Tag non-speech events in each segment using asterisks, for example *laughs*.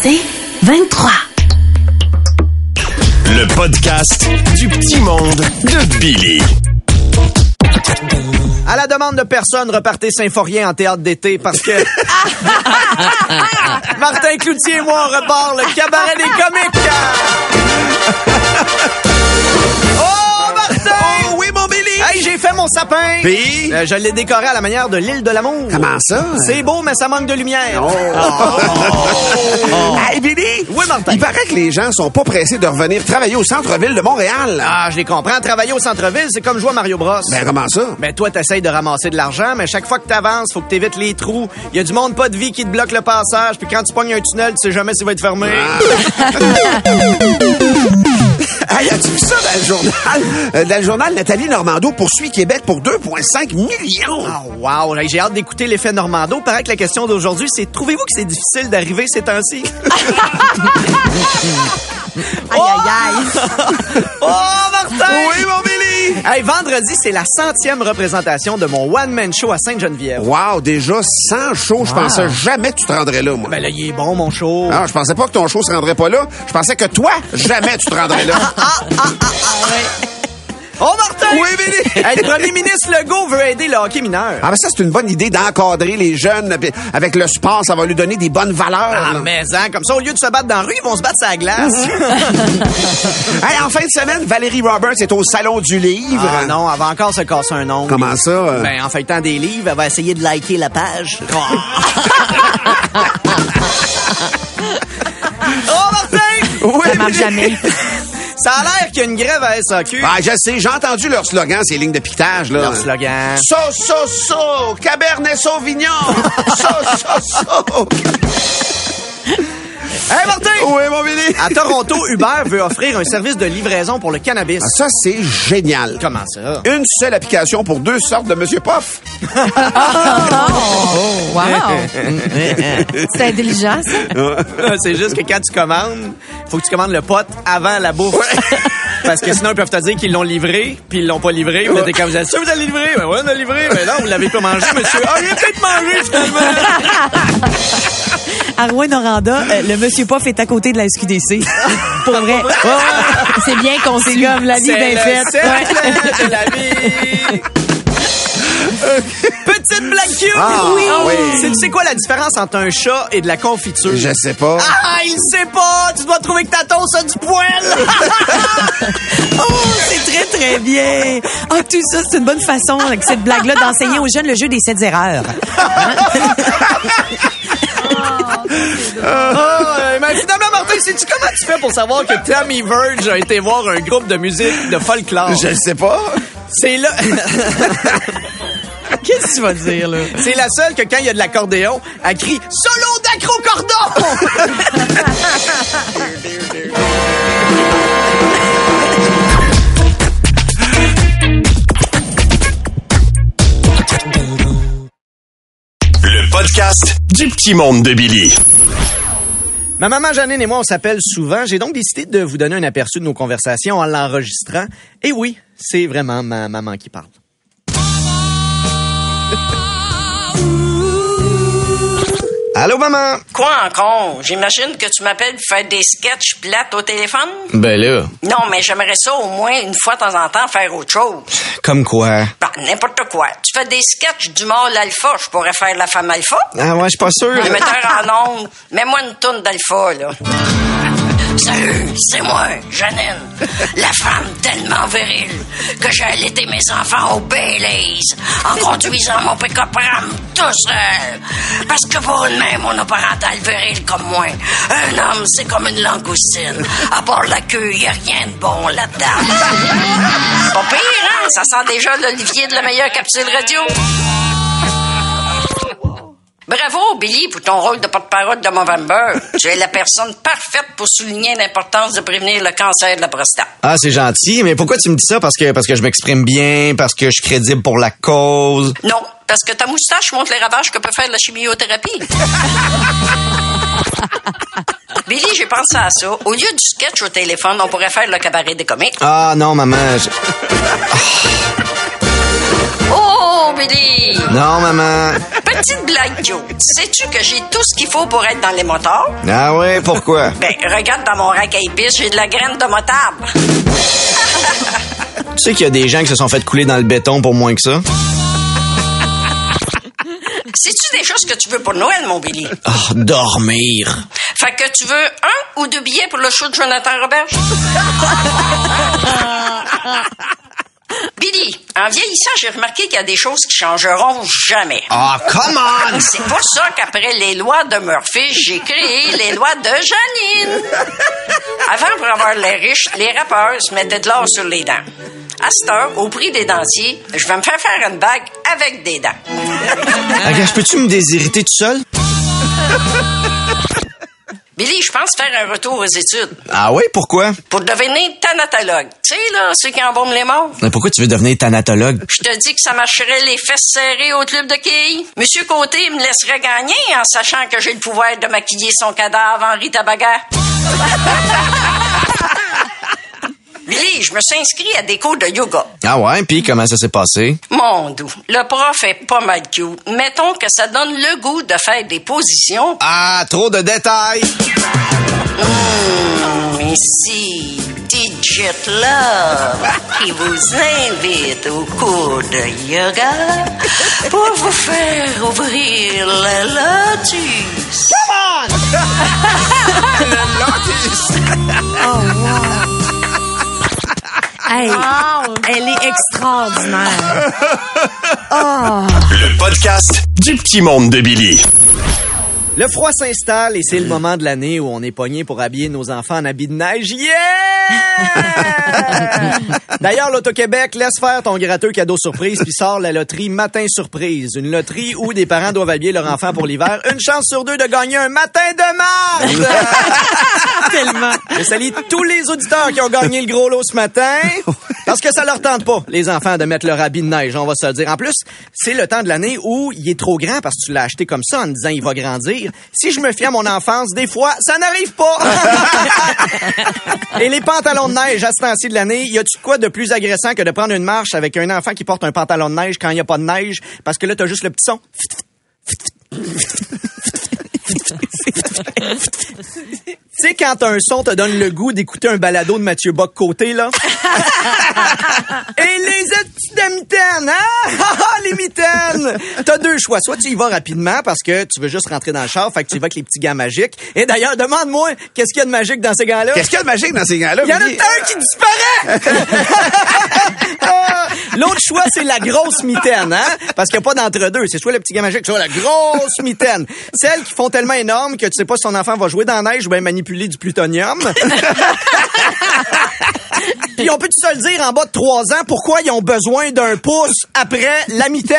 C'est 23. Le podcast du petit monde de Billy. À la demande de personne, repartez Symphorien en théâtre d'été parce que *laughs* Martin Cloutier et moi, on repart le cabaret des comiques. *laughs* oh, Martin! Oh j'ai fait mon sapin! Puis? Euh, je l'ai décoré à la manière de l'île de l'amour. Comment ça? C'est beau, mais ça manque de lumière. *laughs* Oh. Hey, Billy! Oui, Martin. Il paraît que les gens sont pas pressés de revenir travailler au centre-ville de Montréal. Ah, je les comprends. Travailler au centre-ville, c'est comme jouer à Mario Bros. Ben, comment ça? Ben, toi, t'essayes de ramasser de l'argent, mais chaque fois que t'avances, faut que t'évites les trous. Il y a du monde pas de vie qui te bloque le passage, puis quand tu pognes un tunnel, tu sais jamais s'il va être fermé. *laughs* Hey, as-tu vu ça dans le journal? Euh, dans le journal, Nathalie Normando poursuit Québec pour 2,5 millions. Ah, wow! J'ai hâte d'écouter l'effet Normando. Paraît que la question d'aujourd'hui, c'est trouvez-vous que c'est difficile d'arriver ces temps-ci? *laughs* *laughs* Aïe, aïe, aïe. *laughs* oh, Martin! Oui, mon Billy! Hey, vendredi, c'est la centième représentation de mon one-man show à Sainte-Geneviève. Wow, déjà 100 shows. Je pensais jamais que tu te rendrais là, moi. Ben là, il est bon, mon show. Ah, je pensais pas que ton show se rendrait pas là. Je pensais que toi, jamais tu te rendrais là. Oh, Martin! Oui, Billy! *laughs* Hey, le premier ministre Legault veut aider le hockey mineur. Ah, ben ça, c'est une bonne idée d'encadrer les jeunes. puis Avec le sport, ça va lui donner des bonnes valeurs. Ah, là. mais hein, comme ça, au lieu de se battre dans la rue, ils vont se battre sur la glace. *laughs* Hey, en fin de semaine, Valérie Roberts est au Salon du Livre. Ah non, elle va encore se casser un ongle. Comment ça? euh? Ben, en feuilletant des livres, elle va essayer de liker la page. *laughs* oh, Martin! Oui, Ça marche jamais. Ça a l'air qu'il y a une grève à SAQ. Ah, je sais, j'ai entendu leur slogan, ces lignes de piquetage, là. Leur slogan. So, so, so, Cabernet Sauvignon. so, so, so. Hey, Martin! Oui, mon Billy. À Toronto, Uber veut offrir un service de livraison pour le cannabis. Ah, ça, c'est génial. Comment ça? Une seule application pour deux sortes de Monsieur Poff. Wow. C'est intelligent, ça. C'est juste que quand tu commandes, faut que tu commandes le pote avant la bouffe. Parce que sinon, ils peuvent te dire qu'ils l'ont livré, puis ils l'ont pas livré. Puis là, t'es comme, vous êtes sûr que vous avez livré? Ben ouais, on a livré. Mais non, vous l'avez pas mangé, monsieur. Ah, il a peut-être mangé, finalement. *laughs* À Rouen-Noranda, euh, le Monsieur Poff est à côté de la SQDC. *laughs* Pour vrai. C'est bien conçu. Comme la vie bien faite. cercle de la vie. *laughs* Petite blague cute! Ah, oui. C'est- Tu sais quoi la différence entre un chat et de la confiture? Je sais pas. Ah, il sait pas! Tu dois trouver que ta toast a du poil! *laughs* Oh, c'est très, très bien. Ah, tout ça, c'est une bonne façon, avec cette blague-là, d'enseigner aux jeunes le jeu des sept erreurs. Ah, mais finalement, Martin, sais-tu comment tu fais pour savoir que Tammy Verge a été voir un groupe de musique de folklore? Je sais pas. C'est là... *laughs* Qu'est-ce que tu vas dire, là? C'est la seule que quand il y a de l'accordéon, elle crie « Solo d'accro-cordon! » *laughs* podcast du petit monde de Billy. Ma maman Janine et moi, on s'appelle souvent. J'ai donc décidé de vous donner un aperçu de nos conversations en l'enregistrant. Et oui, c'est vraiment ma maman qui parle. Allô, maman? Quoi encore? J'imagine que tu m'appelles pour faire des sketchs plates au téléphone? Ben là, Non, mais j'aimerais ça au moins une fois de temps en temps faire autre chose. comme quoi? Ben, n'importe quoi. Tu fais des sketchs du mâle alpha, je pourrais faire la femme alpha. Ah ouais, je suis pas sûr. Metteur en ondes, mets-moi une tourne d'alpha, là. Salut, c'est moi, Janine, la femme tellement virile que j'ai allaité mes enfants au Baileys en conduisant mon pick-up Ram tout seul. Parce que pour une mère monoparentale virile comme moi, un homme, c'est comme une langoustine. À part la queue, y a rien de bon là-dedans. Pas pire, hein? Ça sent déjà l'olivier de la meilleure capsule radio. Bravo, Billy, pour ton rôle de porte-parole de Movember. *laughs* tu es la personne parfaite pour souligner l'importance de prévenir le cancer de la prostate. Ah, c'est gentil, mais pourquoi tu me dis ça? Parce que, parce que je m'exprime bien, parce que je suis crédible pour la cause. Non, parce que ta moustache montre les ravages que peut faire la chimiothérapie. *laughs* Billy, j'ai pensé à ça. Au lieu du sketch au téléphone, on pourrait faire le cabaret des comiques. Ah non, maman. je- Oh, *laughs* Billy? Non, maman. Petite blague cute. Sais-tu que j'ai tout ce qu'il faut pour être dans les motards? Ah ouais, pourquoi? Ben, regarde dans mon rack à épices, j'ai de la graine de motard. Tu sais qu'il y a des gens qui se sont fait couler dans le béton pour moins que ça? Sais-tu des choses que tu veux pour Noël, mon Billy? Oh, dormir. Fait que tu veux un ou deux billets pour le show de Jonathan Roberge? *laughs* En vieillissant, j'ai remarqué qu'il y a des choses qui changeront jamais. Ah, come on! *laughs* C'est pour ça qu'après les lois de Murphy, j'ai créé les lois de Janine. Avant, pour avoir l'air riche, les rappeurs se mettaient de l'or sur les dents. À cette heure, au prix des dentiers, je vais me faire faire une bague avec des dents. Regarde, peux-tu me désiriter tout seul? *laughs* Billy, je pense faire un retour aux études Ah oui, pourquoi? pour devenir thanatologue. Tu sais, là, ceux qui embaument les morts. Mais pourquoi tu veux devenir thanatologue? Je te dis que ça marcherait les fesses serrées au club de quilles. Monsieur Côté me laisserait gagner en sachant que j'ai le pouvoir de maquiller son cadavre en Rita Baga. *laughs* Billy, je me suis inscrit à des cours de yoga. Ah ouais, puis comment ça s'est passé? Mon doux, le prof est pas mal cute. Mettons que ça donne le goût de faire des positions. Ah, trop de détails! Hum, ici, Digit Love, qui vous invite au cours de yoga pour vous faire ouvrir le lotus. *laughs* Hey, elle est extraordinaire. *laughs* Le podcast du petit monde de Billy. Le froid s'installe et c'est le moment de l'année où on est pogné pour habiller nos enfants en habits de neige. Yeah! *laughs* D'ailleurs, l'Auto-Québec laisse faire ton gratteux cadeau surprise puis sort la loterie Matin Surprise. Une loterie où des parents doivent habiller leur enfant pour l'hiver. Une chance sur deux de gagner un matin de mars! *laughs* Je salue tous les auditeurs qui ont gagné le gros lot ce matin. *laughs* Parce que ça leur tente pas, les enfants, de mettre leur habit de neige, on va se le dire. En plus, c'est le temps de l'année où il est trop grand parce que tu l'as acheté comme ça en disant il va grandir. Si je me fie à mon enfance, des fois, ça n'arrive pas. *laughs* Et les pantalons de neige à ce temps-ci de l'année, y a-tu quoi de plus agressant que de prendre une marche avec un enfant qui porte un pantalon de neige quand il n'y a pas de neige? Parce que là, t'as juste le petit son. *laughs* Tu sais, quand un son te donne le goût d'écouter un balado de Mathieu Bock côté, là? *laughs* Et les petits de mitaines, hein? *laughs* Ah, les mitaines! T'as deux choix. Soit tu y vas rapidement parce que tu veux juste rentrer dans le char, fait que tu y vas avec les petits gants magiques. Et d'ailleurs, demande-moi, qu'est-ce qu'il y a de magique dans ces gants-là? Qu'est-ce qu'il y a de magique dans ces gars-là? Il y en a un qui disparaît! *laughs* Ah, L'autre choix, c'est la grosse mitaine, hein? Parce qu'il n'y a pas d'entre-deux. C'est soit le petit gars magique, soit la grosse mitaine. Celles qui font tellement énorme que tu sais pas si ton enfant va jouer dans la neige ou bien manipuler du plutonium. *laughs* Puis on peut se le dire en bas de trois ans pourquoi ils ont besoin d'un pouce après la mitaine. *laughs*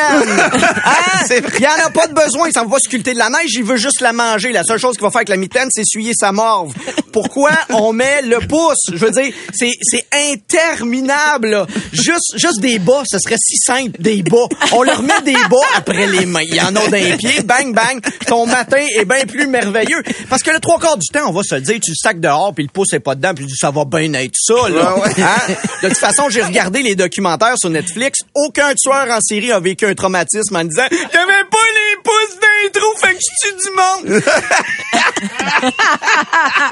Hein? Il y en a pas de besoin, il s'en va sculpter de la neige, il veut juste la manger. La seule chose qu'il va faire avec la mitaine, c'est essuyer sa morve. Pourquoi on met le pouce? Je veux dire, c'est c'est interminable. là. Juste juste des bas, ce serait si simple des bas. On leur met des bas après les mains. Il y en a d'un pied, bang bang. Ton matin est bien plus merveilleux parce que le trois quarts du temps, on va se le dire, tu le sacs dehors puis le pouce est pas dedans, puis tu dis, ça va bien être ça là. Ouais, ouais. Hein? De toute façon, j'ai regardé les documentaires sur Netflix. Aucun tueur en série a vécu un traumatisme en disant J'avais pas les pouces dans les trous, fait que je tue du monde.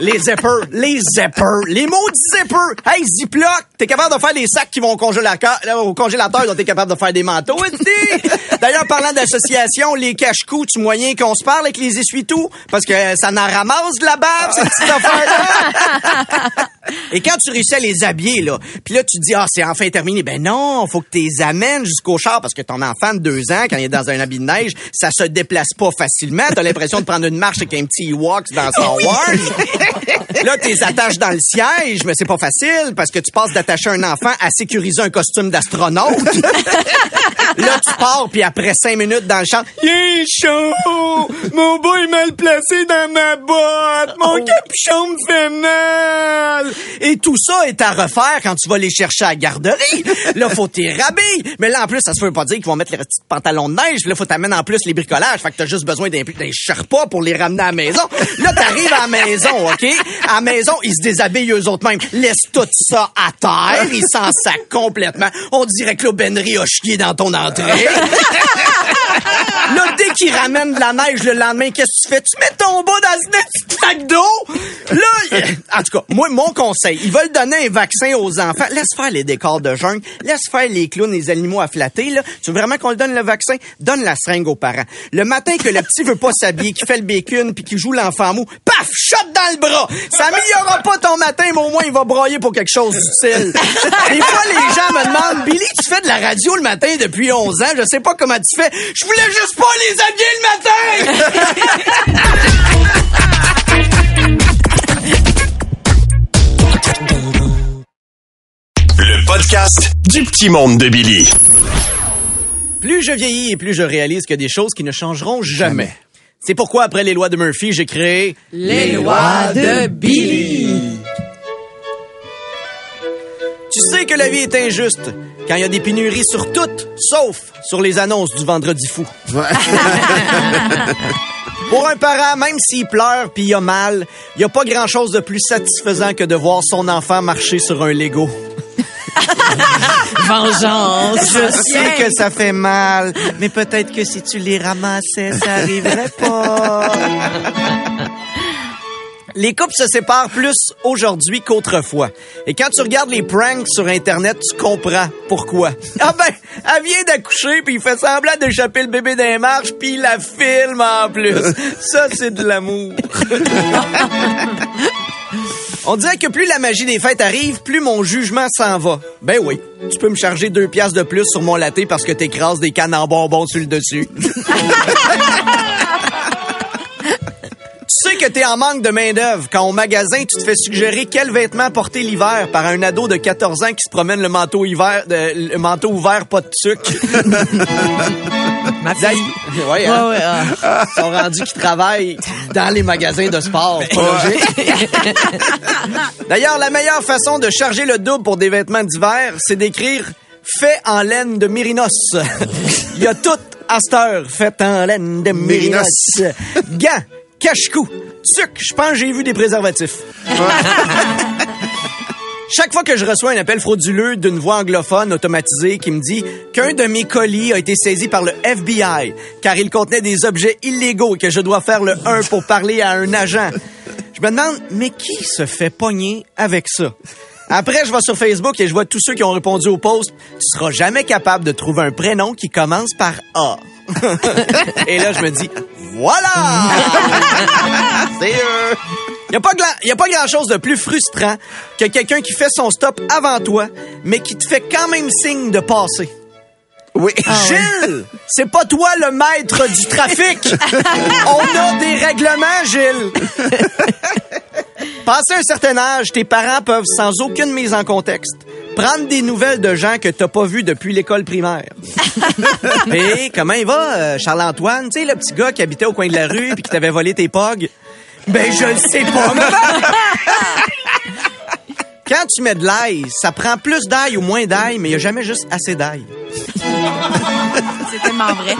les zippers, les zippers, les maudits zippers. Hey, Ziploc, t'es capable de faire les sacs qui vont au congélateur, au congélateur, donc t'es capable de faire des manteaux. *laughs* D'ailleurs, parlant d'association, les cache-coups, tu moyen qu'on se parle avec les essuie-tout, parce que ça n'en ramasse de la bave, cette petite affaire-là. *laughs* Et quand tu réussis à les habiller, là, puis là, tu te dis, ah, c'est enfin terminé. Ben non, faut que tu les amènes jusqu'au char parce que ton enfant de deux ans, quand il est dans un habit de neige, ça se déplace pas facilement. T'as l'impression de prendre une marche avec un petit Ewok dans Star Wars. là, tu les attaches dans le siège, mais c'est pas facile parce que tu passes d'attacher un enfant à sécuriser un costume d'astronaute. *laughs* là, tu pars, puis après cinq minutes dans le champ, il est chaud! Mon bas est mal placé dans ma botte! Mon capuchon me fait mal! Et tout ça est à refaire quand tu vas les chercher à la garderie. Là, faut t'y rhabiller. Mais là, en plus, ça se veut pas dire qu'ils vont mettre les petits pantalons de neige. Là, faut t'amener en plus les bricolages. Fait que t'as juste besoin d'un d'un Sherpa pour les ramener à la maison. Là, t'arrives à la maison, OK? À la maison, ils se déshabillent eux autres. Laisse tout ça à terre. Ils s'en sacent complètement. On dirait que l'Aubainerie a chié dans ton entrée. *laughs* Là, dès qu'ils ramènent de la neige le lendemain, qu'est-ce que tu fais? Tu mets ton bas dans ce petit sac d'eau? Là, en tout cas, moi, mon conseil, ils veulent donner un vaccin aux enfants. Laisse faire les décors de jungle. Laisse faire les clowns, les animaux à flatter, là. Tu veux vraiment qu'on le donne le vaccin? Donne la seringue aux parents. Le matin que le petit veut pas s'habiller, qui fait le bacon puis qui joue l'enfant mou, paf! Shot dans le bras! Ça améliorera pas ton matin, mais au moins, il va broyer pour quelque chose d'utile. Des fois, les gens me demandent, Billy, tu fais de la radio le matin depuis 11 ans? Je sais pas comment tu fais. Juste pas les habiller le matin! *laughs* Le podcast du petit monde de Billy. Plus je vieillis et plus je réalise que des choses qui ne changeront jamais. C'est pourquoi, après les lois de Murphy, j'ai créé Les lois de Billy. Tu sais que la vie est injuste quand il y a des pénuries sur toutes, sauf sur les annonces du vendredi fou. *laughs* Pour un parent, même s'il pleure puis il a mal, il y a pas grand-chose de plus satisfaisant que de voir son enfant marcher sur un Lego. *laughs* Vengeance. Je sais que ça fait mal, mais peut-être que si tu les ramassais, ça arriverait pas. *laughs* Les couples se séparent plus aujourd'hui qu'autrefois. Et quand tu regardes les pranks sur Internet, tu comprends pourquoi. *laughs* Ah ben, elle vient d'accoucher, puis il fait semblant d'échapper le bébé d'un marche, puis il la filme en plus. Ça, c'est de l'amour. *laughs* On dirait que plus la magie des fêtes arrive, plus mon jugement s'en va. Ben oui, tu peux me charger deux piastres de plus sur mon latte parce que t'écrases des cannes en bonbons sur le dessus. *laughs* Que t'es en manque de main-d'œuvre quand au magasin, tu te fais suggérer quel vêtement porter l'hiver par un ado de 14 ans qui se promène le manteau hiver, de- le manteau ouvert, pas de sucre. *laughs* Ma fille. Ouais, hein? Ouais, ouais, ah. Ils sont rendus qui travaillent dans les magasins de sport. Logique. *laughs* D'ailleurs, la meilleure façon de charger le double pour des vêtements d'hiver, c'est d'écrire fait en laine de mérinos. *laughs* Il y a tout à cette heure fait en laine de mérinos. Gants, cache-cou, sucre, je pense que j'ai vu des préservatifs. *laughs* Chaque fois que je reçois un appel frauduleux d'une voix anglophone automatisée qui me dit qu'un de mes colis a été saisi par le FBI car il contenait des objets illégaux et que je dois faire le 1 pour parler à un agent, je me demande, mais qui se fait pogner avec ça? Après, je vais sur Facebook et je vois tous ceux qui ont répondu au post. Tu seras jamais capable de trouver un prénom qui commence par A. et là, je me dis, voilà! *laughs* C'est eux! Il n'y a pas, grand-chose de plus frustrant que quelqu'un qui fait son stop avant toi, mais qui te fait quand même signe de passer. Oui. Gilles, c'est pas toi le maître du trafic. *laughs* On a des règlements, Gilles. Passé un certain âge, tes parents peuvent, sans aucune mise en contexte, prendre des nouvelles de gens que t'as pas vus depuis l'école primaire. *laughs* Et comment il va, euh, Charles-Antoine? Tu sais, le petit gars qui habitait au coin de la rue puis qui t'avait volé tes pogs? Ben, je le sais pas, maman! *laughs* Quand tu mets de l'ail, ça prend plus d'ail ou moins d'ail, mais il y a jamais juste assez d'ail. C'est tellement vrai.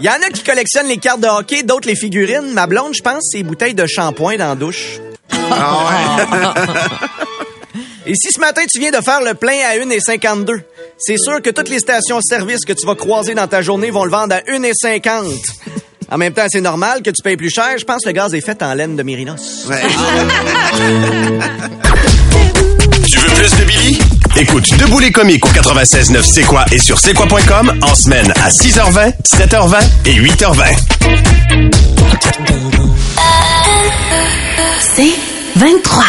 Il y en a qui collectionnent les cartes de hockey, d'autres les figurines. Ma blonde, je pense, c'est les bouteilles de shampoing dans la douche. *laughs* Et si ce matin, tu viens de faire le plein à 1,52, c'est sûr que toutes les stations-service que tu vas croiser dans ta journée vont le vendre à 1,50. En même temps, c'est normal que tu payes plus cher. Je pense que le gaz est fait en laine de mérinos. Ouais. *laughs* Tu veux plus de Billy? Écoute Debout les comiques au 96.9 C'est quoi et sur c'est quoi.com en semaine à 6h20, 7h20 et 8h20. C'est 23.